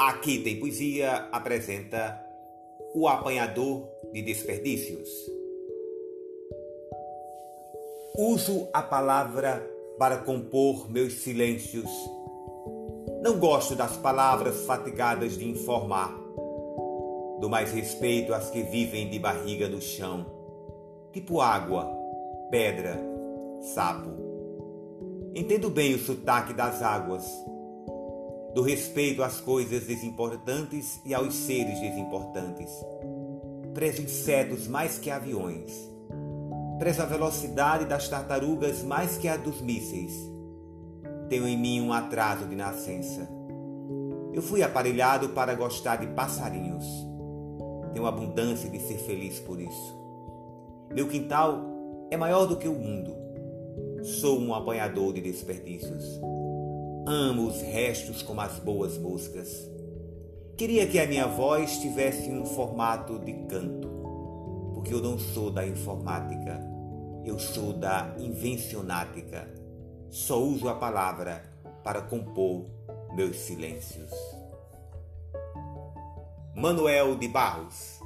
Aqui tem poesia apresenta o apanhador de desperdícios. Uso a palavra para compor meus silêncios. Não gosto das palavras fatigadas de informar. Do mais respeito às que vivem de barriga no chão, tipo água, pedra, sapo. Entendo bem o sotaque das águas do respeito às coisas desimportantes e aos seres desimportantes. Prezo insetos mais que aviões. Prezo a velocidade das tartarugas mais que a dos mísseis. Tenho em mim um atraso de nascença. Eu fui aparelhado para gostar de passarinhos. Tenho abundância de ser feliz por isso. Meu quintal é maior do que o mundo. Sou um apanhador de desperdícios. Amo os restos como as boas moscas. Queria que a minha voz tivesse um formato de canto, porque eu não sou da informática, eu sou da invencionática. Só uso a palavra para compor meus silêncios. Manuel de Barros